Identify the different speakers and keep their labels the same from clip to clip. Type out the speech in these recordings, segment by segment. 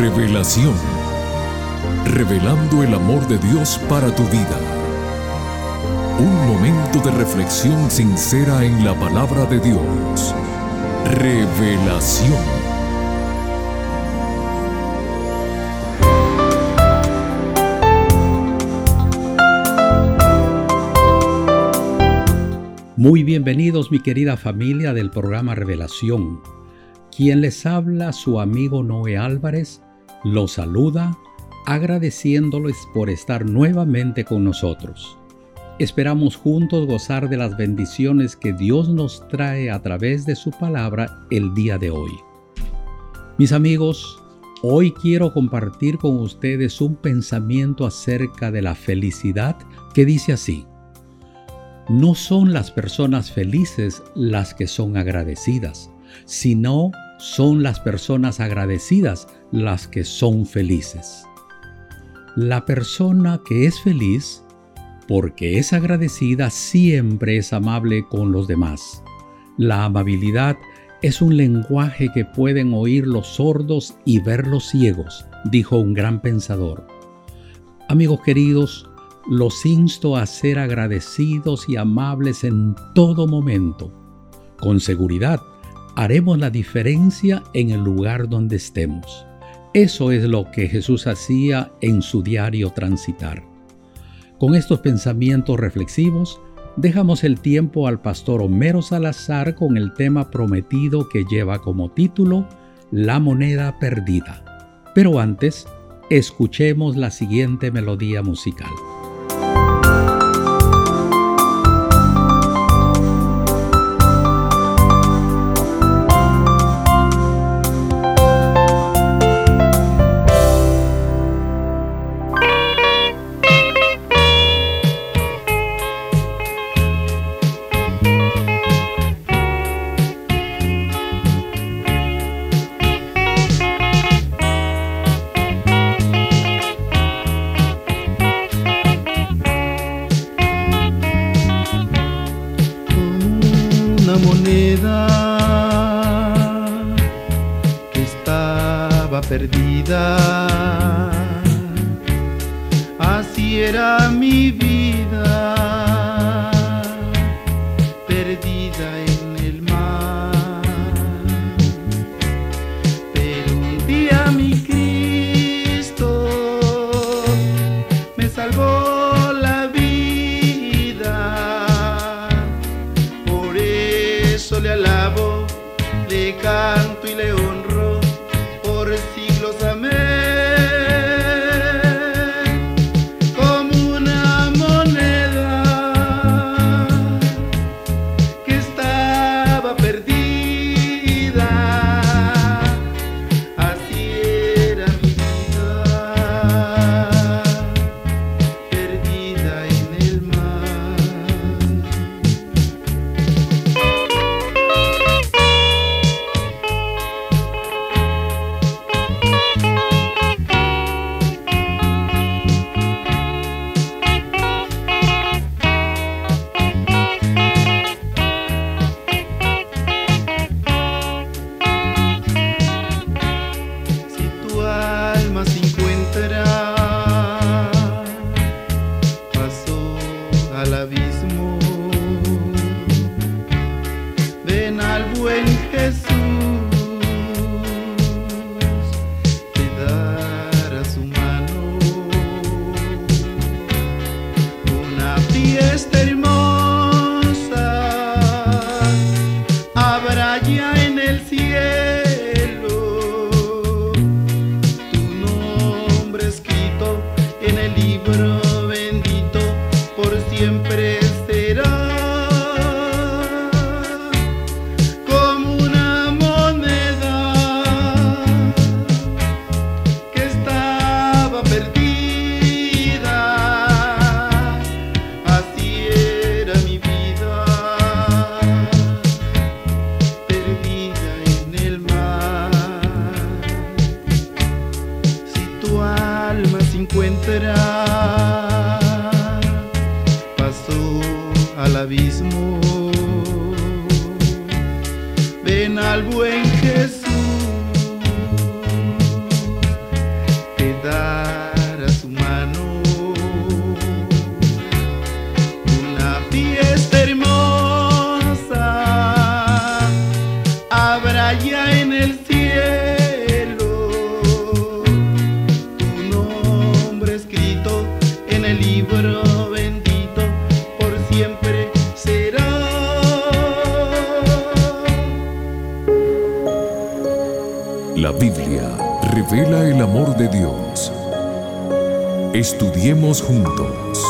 Speaker 1: Revelación. Revelando el amor de Dios para tu vida. Un momento de reflexión sincera en la palabra de Dios. Revelación.
Speaker 2: Muy bienvenidos mi querida familia del programa Revelación. Quien les habla, su amigo Noé Álvarez, los saluda agradeciéndoles por estar nuevamente con nosotros. Esperamos juntos gozar de las bendiciones que Dios nos trae a través de su palabra el día de hoy. Mis amigos, hoy quiero compartir con ustedes un pensamiento acerca de la felicidad que dice así. No son las personas felices las que son agradecidas, sino son las personas agradecidas las que son felices. La persona que es feliz, porque es agradecida, siempre es amable con los demás. La amabilidad es un lenguaje que pueden oír los sordos y ver los ciegos, dijo un gran pensador. Amigos queridos, los insto a ser agradecidos y amables en todo momento. Con seguridad, haremos la diferencia en el lugar donde estemos. Eso es lo que Jesús hacía en su diario transitar. Con estos pensamientos reflexivos, dejamos el tiempo al pastor Homero Salazar con el tema prometido que lleva como título La moneda perdida. Pero antes, escuchemos la siguiente melodía musical.
Speaker 3: Así era mi vida. Ven al
Speaker 1: Estudiemos juntos.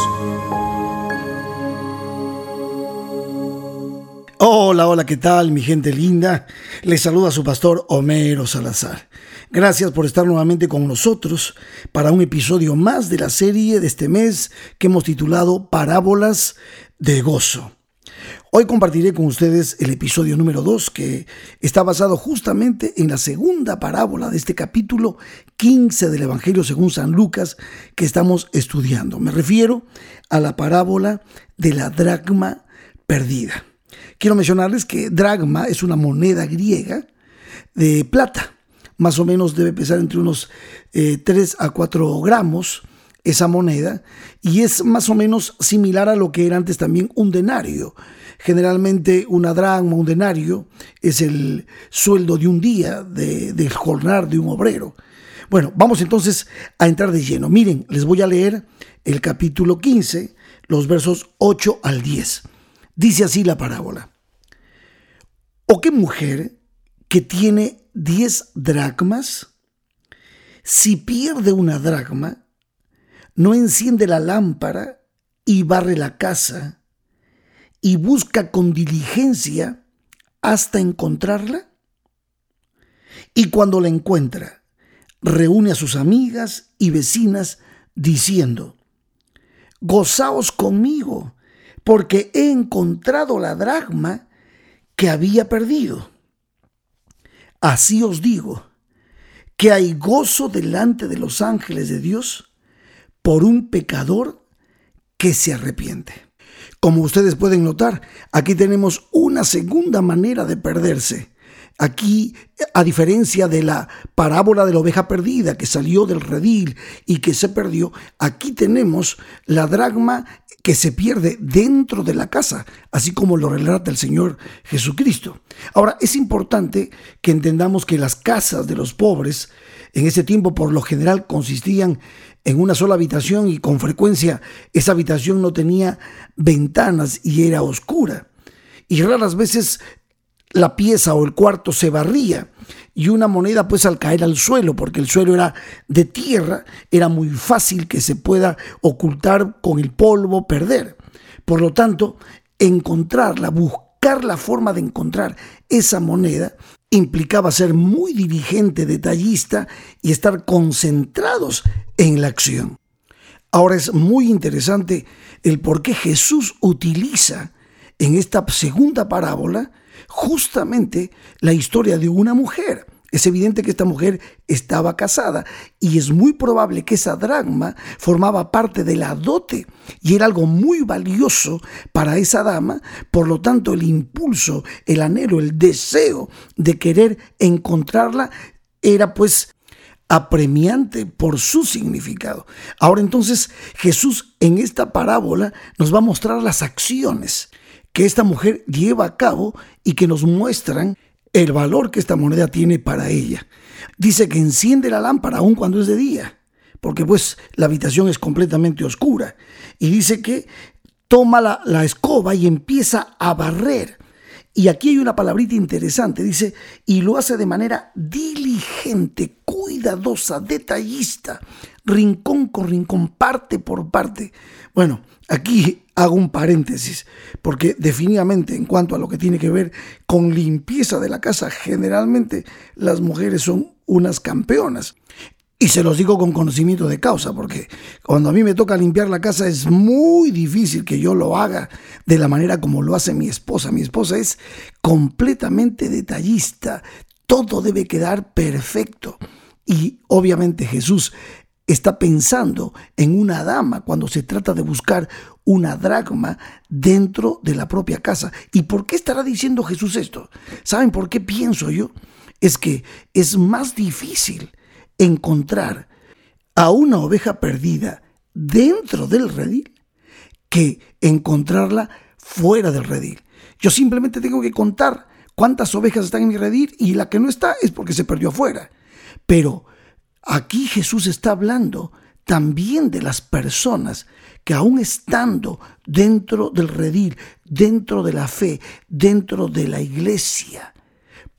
Speaker 4: Hola, hola, ¿qué tal mi gente linda? Les saluda su pastor Homero Salazar. Gracias por estar nuevamente con nosotros para un episodio más de la serie de este mes que hemos titulado Parábolas de Gozo. Hoy compartiré con ustedes el episodio número 2 que está basado justamente en la segunda parábola de este capítulo 15 del Evangelio según San Lucas que estamos estudiando. Me refiero a la parábola de la dracma perdida. Quiero mencionarles que dracma es una moneda griega de plata más o menos debe pesar entre unos 3 eh, a 4 gramos esa moneda y es más o menos similar a lo que era antes también un denario. Generalmente una dracma, un denario, es el sueldo de un día, de, del jornal de un obrero. Bueno, vamos entonces a entrar de lleno. Miren, les voy a leer el capítulo 15, los versos 8 al 10. Dice así la parábola. ¿O qué mujer que tiene 10 dracmas, si pierde una dracma, no enciende la lámpara y barre la casa y busca con diligencia hasta encontrarla? Y cuando la encuentra, reúne a sus amigas y vecinas diciendo, Gozaos conmigo, porque he encontrado la dracma que había perdido. Así os digo, que hay gozo delante de los ángeles de Dios por un pecador que se arrepiente. Como ustedes pueden notar, aquí tenemos una segunda manera de perderse. Aquí, a diferencia de la parábola de la oveja perdida que salió del redil y que se perdió, aquí tenemos la dragma que se pierde dentro de la casa, así como lo relata el Señor Jesucristo. Ahora, es importante que entendamos que las casas de los pobres en ese tiempo por lo general consistían en una sola habitación y con frecuencia esa habitación no tenía ventanas y era oscura. Y raras veces la pieza o el cuarto se barría y una moneda pues al caer al suelo, porque el suelo era de tierra, era muy fácil que se pueda ocultar con el polvo, perder. Por lo tanto, encontrarla, buscar la forma de encontrar esa moneda implicaba ser muy diligente, detallista y estar concentrados en la acción. Ahora es muy interesante el por qué Jesús utiliza en esta segunda parábola justamente la historia de una mujer. Es evidente que esta mujer estaba casada y es muy probable que esa dragma formaba parte de la dote y era algo muy valioso para esa dama. Por lo tanto, el impulso, el anhelo, el deseo de querer encontrarla era pues apremiante por su significado. Ahora entonces Jesús en esta parábola nos va a mostrar las acciones que esta mujer lleva a cabo y que nos muestran el valor que esta moneda tiene para ella. Dice que enciende la lámpara aun cuando es de día, porque pues la habitación es completamente oscura. Y dice que toma la, la escoba y empieza a barrer. Y aquí hay una palabrita interesante, dice, y lo hace de manera diligente, cuidadosa, detallista, rincón con rincón, parte por parte. Bueno, aquí hago un paréntesis, porque definitivamente en cuanto a lo que tiene que ver con limpieza de la casa, generalmente las mujeres son unas campeonas. Y se los digo con conocimiento de causa, porque cuando a mí me toca limpiar la casa es muy difícil que yo lo haga de la manera como lo hace mi esposa. Mi esposa es completamente detallista, todo debe quedar perfecto. Y obviamente Jesús está pensando en una dama cuando se trata de buscar una dragma dentro de la propia casa. ¿Y por qué estará diciendo Jesús esto? ¿Saben por qué pienso yo? Es que es más difícil encontrar a una oveja perdida dentro del redil que encontrarla fuera del redil. Yo simplemente tengo que contar cuántas ovejas están en mi redil y la que no está es porque se perdió afuera. Pero Aquí Jesús está hablando también de las personas que aún estando dentro del redil, dentro de la fe, dentro de la iglesia,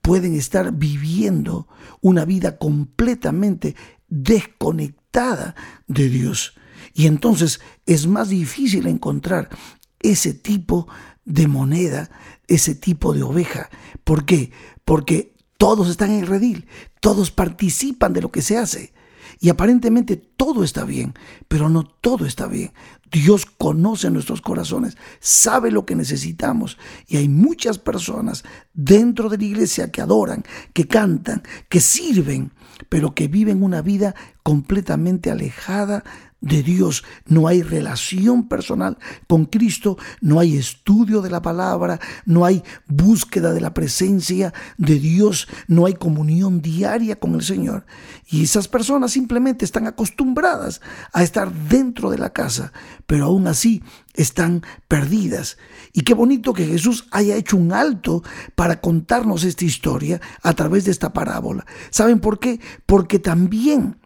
Speaker 4: pueden estar viviendo una vida completamente desconectada de Dios. Y entonces es más difícil encontrar ese tipo de moneda, ese tipo de oveja. ¿Por qué? Porque todos están en el redil, todos participan de lo que se hace. Y aparentemente todo está bien, pero no todo está bien. Dios conoce nuestros corazones, sabe lo que necesitamos. Y hay muchas personas dentro de la iglesia que adoran, que cantan, que sirven, pero que viven una vida completamente alejada de Dios, no hay relación personal con Cristo, no hay estudio de la palabra, no hay búsqueda de la presencia de Dios, no hay comunión diaria con el Señor. Y esas personas simplemente están acostumbradas a estar dentro de la casa, pero aún así están perdidas. Y qué bonito que Jesús haya hecho un alto para contarnos esta historia a través de esta parábola. ¿Saben por qué? Porque también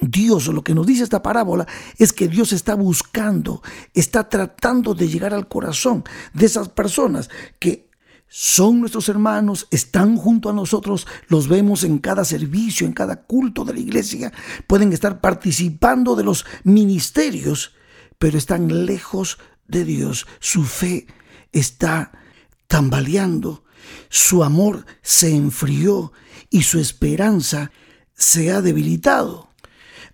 Speaker 4: Dios, lo que nos dice esta parábola es que Dios está buscando, está tratando de llegar al corazón de esas personas que son nuestros hermanos, están junto a nosotros, los vemos en cada servicio, en cada culto de la iglesia, pueden estar participando de los ministerios, pero están lejos de Dios. Su fe está tambaleando, su amor se enfrió y su esperanza se ha debilitado.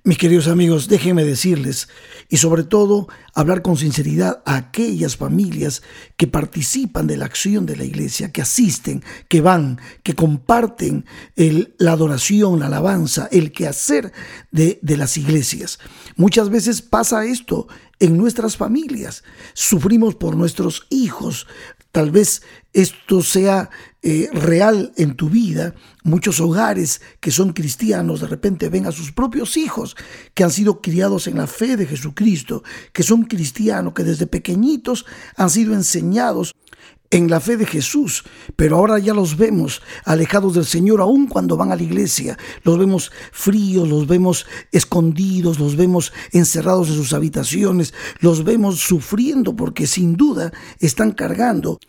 Speaker 4: Mis queridos amigos, déjenme decirles y sobre todo hablar con sinceridad a aquellas familias que participan de la acción de la iglesia, que asisten, que van, que comparten la adoración, la alabanza, el quehacer de, las iglesias. Muchas veces pasa esto en nuestras familias. Sufrimos por nuestros hijos. Tal vez esto sea eh, real en tu vida, muchos hogares que son cristianos de repente ven a sus propios hijos que han sido criados en la fe de Jesucristo, que son cristianos, que desde pequeñitos han sido enseñados en la fe de Jesús, pero ahora ya los vemos alejados del Señor aun cuando van a la iglesia. Los vemos fríos, los vemos escondidos, los vemos encerrados en sus habitaciones, los vemos sufriendo porque sin duda están cargando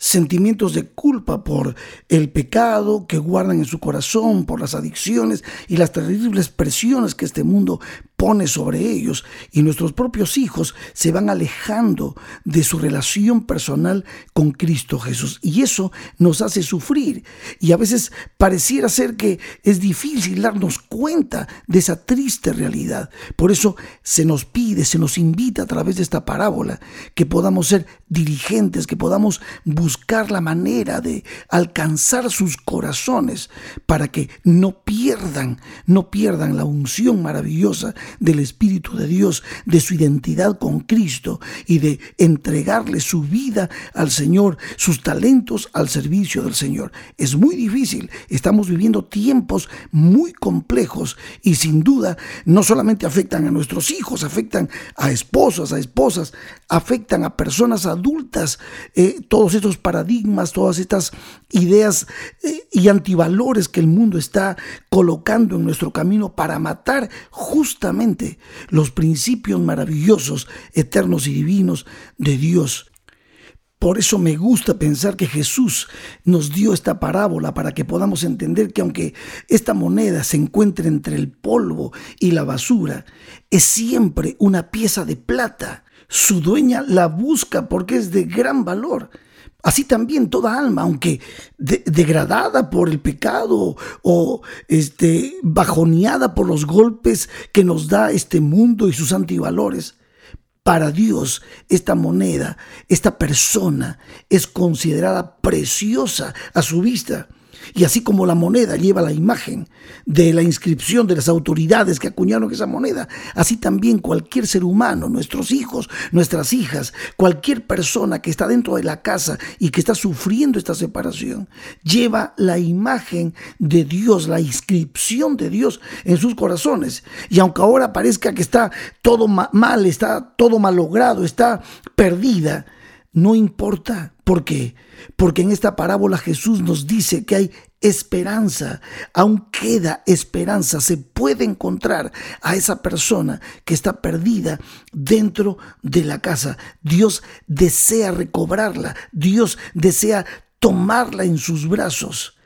Speaker 4: sentimientos de culpa por el pecado que guardan en su corazón, por las adicciones y las terribles presiones que este mundo pone sobre ellos y nuestros propios hijos se van alejando de su relación personal con Cristo Jesús. Y eso nos hace sufrir. Y a veces pareciera ser que es difícil darnos cuenta de esa triste realidad. Por eso se nos pide, se nos invita a través de esta parábola que podamos ser dirigentes, que podamos buscar la manera de alcanzar sus corazones para que no pierdan, no pierdan la unción maravillosa del Espíritu de Dios, de su identidad con Cristo y de entregarle su vida al Señor, sus talentos al servicio del Señor. Es muy difícil, estamos viviendo tiempos muy complejos y sin duda no solamente afectan a nuestros hijos, afectan a esposos, a esposas, afectan a personas adultas, eh, todos estos paradigmas, todas estas ideas eh, y antivalores que el mundo está colocando en nuestro camino para matar justamente los principios maravillosos, eternos y divinos de Dios. Por eso me gusta pensar que Jesús nos dio esta parábola para que podamos entender que aunque esta moneda se encuentre entre el polvo y la basura, es siempre una pieza de plata. Su dueña la busca porque es de gran valor. Así también toda alma, aunque degradada por el pecado o este, bajoneada por los golpes que nos da este mundo y sus antivalores, para Dios esta moneda, esta persona es considerada preciosa a su vista y así como la moneda lleva la imagen de la inscripción de las autoridades que acuñaron esa moneda, así también cualquier ser humano, nuestros hijos, nuestras hijas, cualquier persona que está dentro de la casa y que está sufriendo esta separación, lleva la imagen de Dios, la inscripción de Dios en sus corazones. Y aunque ahora parezca que está todo mal, está todo malogrado, está perdida, no importa. ¿Por qué? Porque en esta parábola Jesús nos dice que hay esperanza, aún queda esperanza, se puede encontrar a esa persona que está perdida dentro de la casa. Dios desea recobrarla, Dios desea tomarla en sus brazos,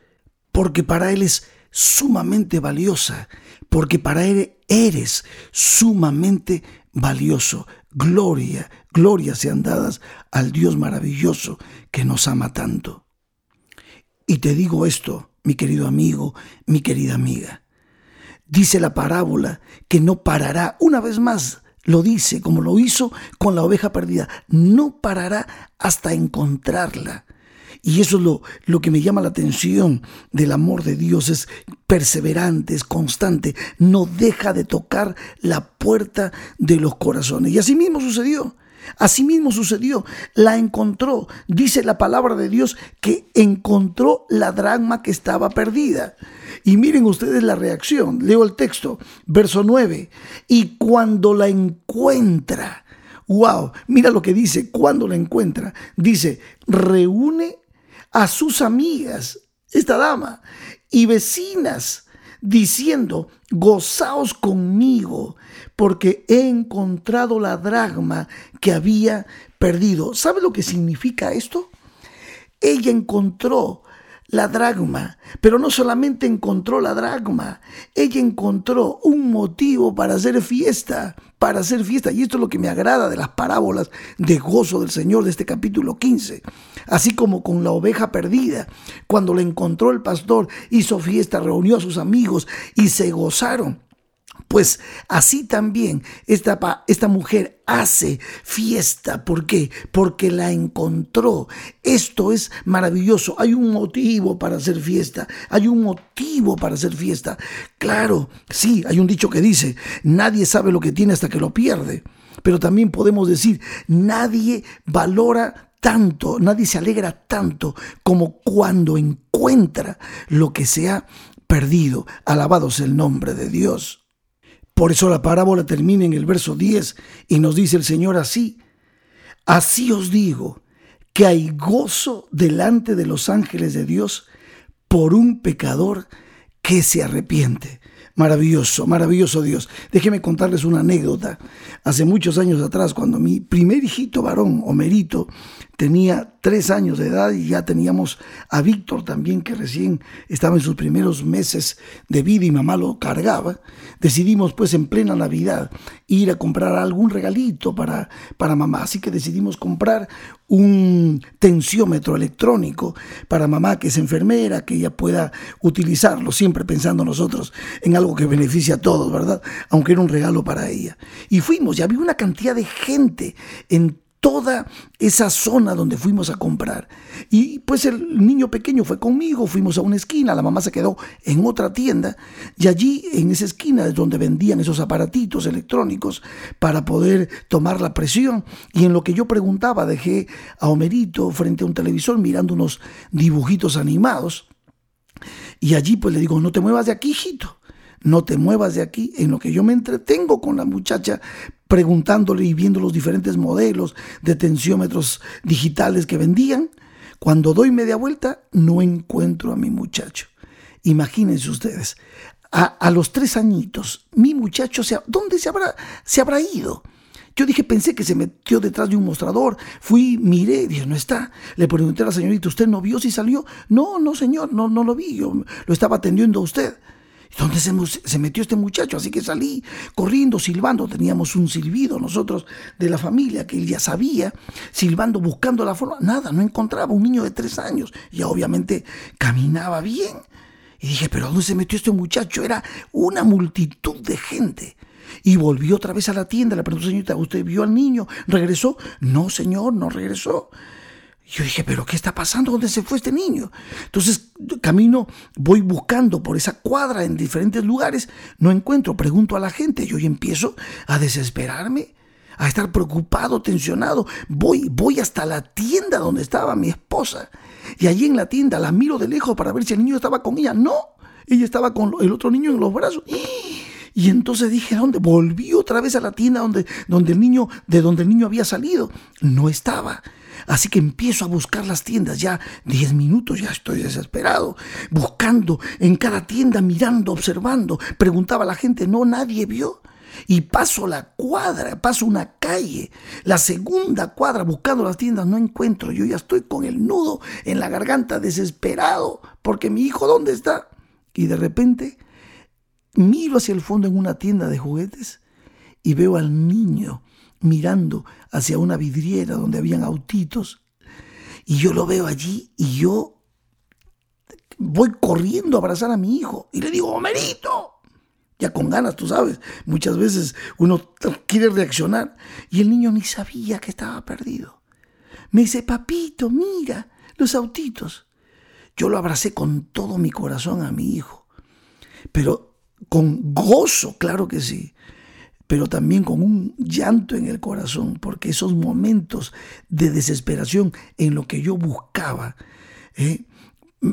Speaker 4: porque para Él es sumamente valiosa, porque para Él eres sumamente valioso. Gloria, gloria sean dadas al Dios maravilloso que nos ama tanto. Y te digo esto, mi querido amigo, mi querida amiga. Dice la parábola que no parará, una vez más lo dice como lo hizo con la oveja perdida, no parará hasta encontrarla. Y eso es lo, lo, que me llama la atención del amor de Dios, es perseverante, es constante, no deja de tocar la puerta de los corazones. Y así mismo sucedió. Asimismo sucedió, la encontró. Dice la palabra de Dios que encontró la dragma que estaba perdida. Y miren ustedes la reacción. Leo el texto, verso 9. Y cuando la encuentra, wow, mira lo que dice, cuando la encuentra. Dice, reúne a sus amigas, esta dama, y vecinas, diciendo, gozaos conmigo, porque he encontrado la dragma que había perdido. ¿Sabe lo que significa esto? Ella encontró la dragma, pero no solamente encontró la dragma, ella encontró un motivo para hacer fiesta, para hacer fiesta. Y esto es lo que me agrada de las parábolas de gozo del Señor de este capítulo 15. Así como con la oveja perdida, cuando la encontró el pastor, hizo fiesta, reunió a sus amigos y se gozaron. Pues así también esta, esta, mujer hace fiesta. ¿Por qué? Porque la encontró. Esto es maravilloso. Hay un motivo para hacer fiesta. Hay un motivo para hacer fiesta. Claro, sí, hay un dicho que dice, nadie sabe lo que tiene hasta que lo pierde. Pero también podemos decir, nadie valora tanto, nadie se alegra tanto como cuando encuentra lo que se ha perdido. Alabado sea el nombre de Dios. Por eso la parábola termina en el verso 10 y nos dice el Señor así, así os digo que hay gozo delante de los ángeles de Dios por un pecador que se arrepiente. Maravilloso, maravilloso Dios. Déjeme contarles una anécdota. Hace muchos años atrás, cuando mi primer hijito varón, Homerito, tenía tres años de edad y ya teníamos a Víctor también, que recién estaba en sus primeros meses de vida y mamá lo cargaba, decidimos pues en plena Navidad ir a comprar algún regalito para, para mamá. Así que decidimos comprar un tensiómetro electrónico para mamá que es enfermera, que ella pueda utilizarlo, siempre pensando nosotros en algo que beneficia a todos, ¿verdad? Aunque era un regalo para ella. Y fuimos, y había una cantidad de gente en toda esa zona donde fuimos a comprar. Y pues el niño pequeño fue conmigo, fuimos a una esquina, la mamá se quedó en otra tienda y allí en esa esquina es donde vendían esos aparatitos electrónicos para poder tomar la presión. Y en lo que yo preguntaba dejé a Homerito frente a un televisor mirando unos dibujitos animados. Y allí pues le digo, no te muevas de aquí, hijito no te muevas de aquí, en lo que yo me entretengo con la muchacha preguntándole y viendo los diferentes modelos de tensiómetros digitales que vendían. Cuando doy media vuelta, no encuentro a mi muchacho. Imagínense ustedes, a, los tres añitos, mi muchacho, se, ¿dónde se habrá, se habrá ido? Yo dije, pensé que se metió detrás de un mostrador. Fui, miré, dije, no está. Le pregunté a la señorita, ¿usted no vio si salió? No, no, señor, no, no lo vi. Yo lo estaba atendiendo a usted. ¿Dónde se, metió este muchacho? Así que salí corriendo, silbando. Teníamos un silbido nosotros de la familia que él ya sabía, silbando, buscando la forma. Nada, no encontraba un niño de tres años. Ya obviamente caminaba bien. Y dije, ¿pero dónde se metió este muchacho? Era una multitud de gente. Y volvió otra vez a la tienda. Le preguntó, señorita, ¿usted vio al niño? ¿Regresó? No, señor, no regresó. Yo dije, pero ¿qué está pasando? ¿Dónde se fue este niño? Entonces, camino, voy buscando por esa cuadra en diferentes lugares, no encuentro, pregunto a la gente, yo empiezo a desesperarme, a estar preocupado, tensionado. Voy, voy hasta la tienda donde estaba mi esposa. Y allí en la tienda la miro de lejos para ver si el niño estaba con ella. No, ella estaba con el otro niño en los brazos. Y entonces dije, ¿dónde? Volví otra vez a la tienda donde, donde el niño, de donde el niño había salido. No estaba. Así que empiezo a buscar las tiendas, ya 10 minutos, ya estoy desesperado, buscando en cada tienda, mirando, observando. Preguntaba a la gente, no, nadie vio. Y paso la cuadra, paso una calle, la segunda cuadra buscando las tiendas, no encuentro. Yo ya estoy con el nudo en la garganta desesperado porque mi hijo, ¿dónde está? Y de repente miro hacia el fondo en una tienda de juguetes y veo al niño mirando hacia una vidriera donde habían autitos. Y yo lo veo allí y yo voy corriendo a abrazar a mi hijo y le digo, Homerito, ya con ganas, tú sabes, muchas veces uno quiere reaccionar y el niño ni sabía que estaba perdido. Me dice, papito, mira, los autitos. Yo lo abracé con todo mi corazón a mi hijo, pero con gozo, claro que sí, pero también con un llanto en el corazón, porque esos momentos de desesperación en lo que yo buscaba eh,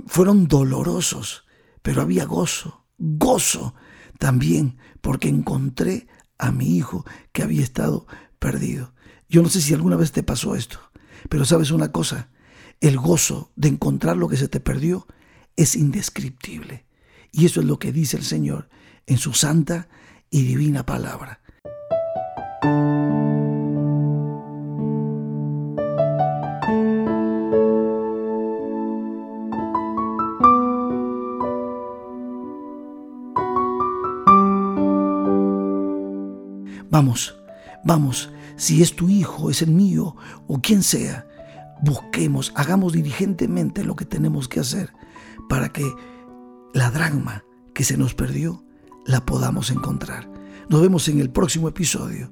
Speaker 4: fueron dolorosos, pero había gozo, gozo también, porque encontré a mi hijo que había estado perdido. Yo no sé si alguna vez te pasó esto, pero sabes una cosa, el gozo de encontrar lo que se te perdió es indescriptible. Y eso es lo que dice el Señor en su santa y divina palabra. Vamos, vamos, si es tu hijo, es el mío o quien sea, busquemos, hagamos diligentemente lo que tenemos que hacer para que la dragma que se nos perdió la podamos encontrar. Nos vemos en el próximo episodio.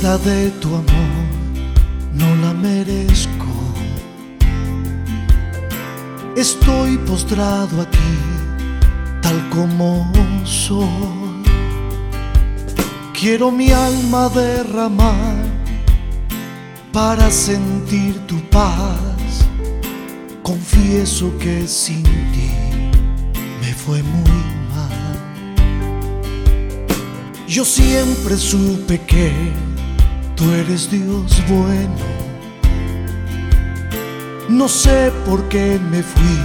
Speaker 3: De tu amor no la merezco. Estoy postrado aquí, tal como soy. Quiero mi alma derramar para sentir tu paz. Confieso que sin ti me fue muy yo siempre supe que tú eres Dios bueno. No sé por qué me fui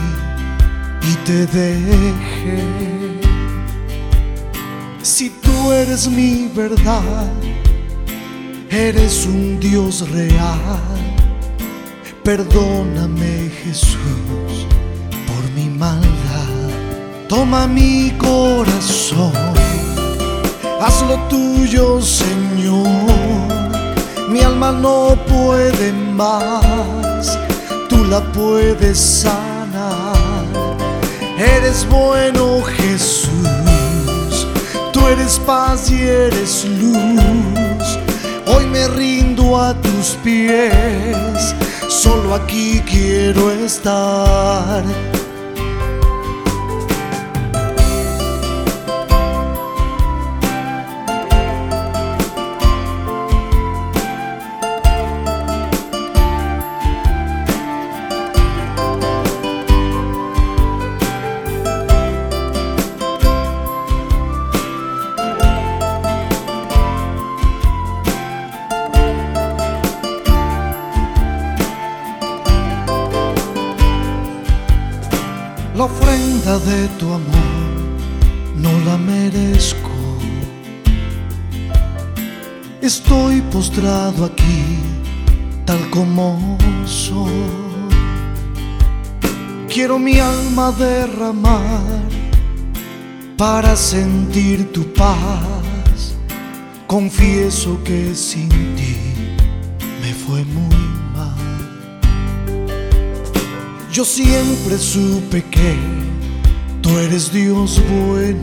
Speaker 3: y te dejé. Si tú eres mi verdad, eres un Dios real. Perdóname Jesús por mi maldad. Toma mi corazón haz lo tuyo, Señor. Mi alma no puede más, tú la puedes sanar. Eres bueno, Jesús, tú eres paz y eres luz. Hoy me rindo a tus pies, solo aquí quiero estar tu amor no la merezco. Estoy postrado aquí, tal como soy. Quiero mi alma derramar para sentir tu paz. Confieso que sin ti me fue muy mal.
Speaker 4: Yo siempre supe que tú eres Dios bueno.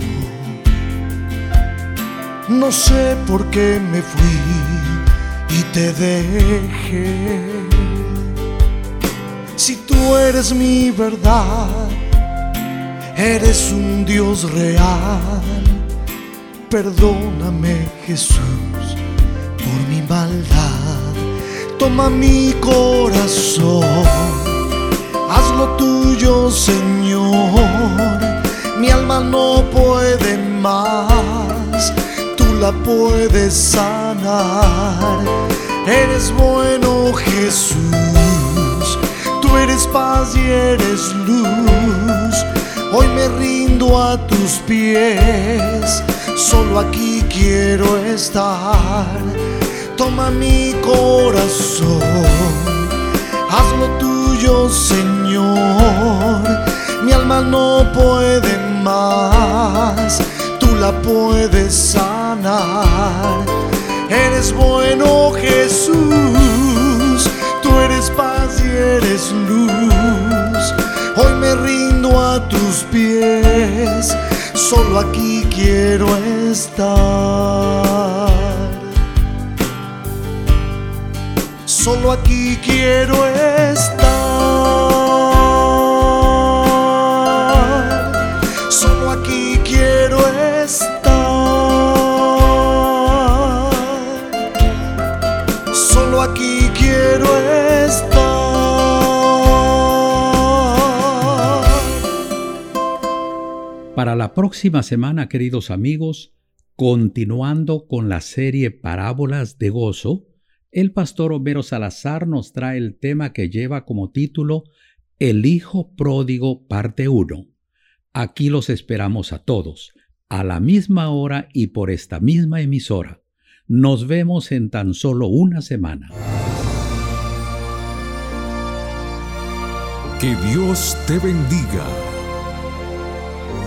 Speaker 4: No sé por qué me fui y te dejé. Si tú eres mi verdad, eres un Dios real. Perdóname Jesús por mi maldad. Toma mi corazón haz lo tuyo, Señor. Mi alma no puede más, tú la puedes sanar. Eres bueno, Jesús. Tú eres paz y eres luz. Hoy me rindo a tus pies, solo aquí quiero estar. Toma mi corazón, hazlo tuyo, Señor mi alma no puede más, tú la puedes sanar. Eres bueno Jesús, tú eres paz y eres luz. Hoy me rindo a tus pies, solo aquí quiero estar. Solo aquí quiero estar.
Speaker 2: Próxima semana, queridos amigos, continuando con la serie Parábolas de Gozo, el pastor Homero Salazar nos trae el tema que lleva como título El Hijo Pródigo, parte 1. Aquí los esperamos a todos, a la misma hora y por esta misma emisora. Nos vemos en tan solo una semana.
Speaker 1: Que Dios te bendiga.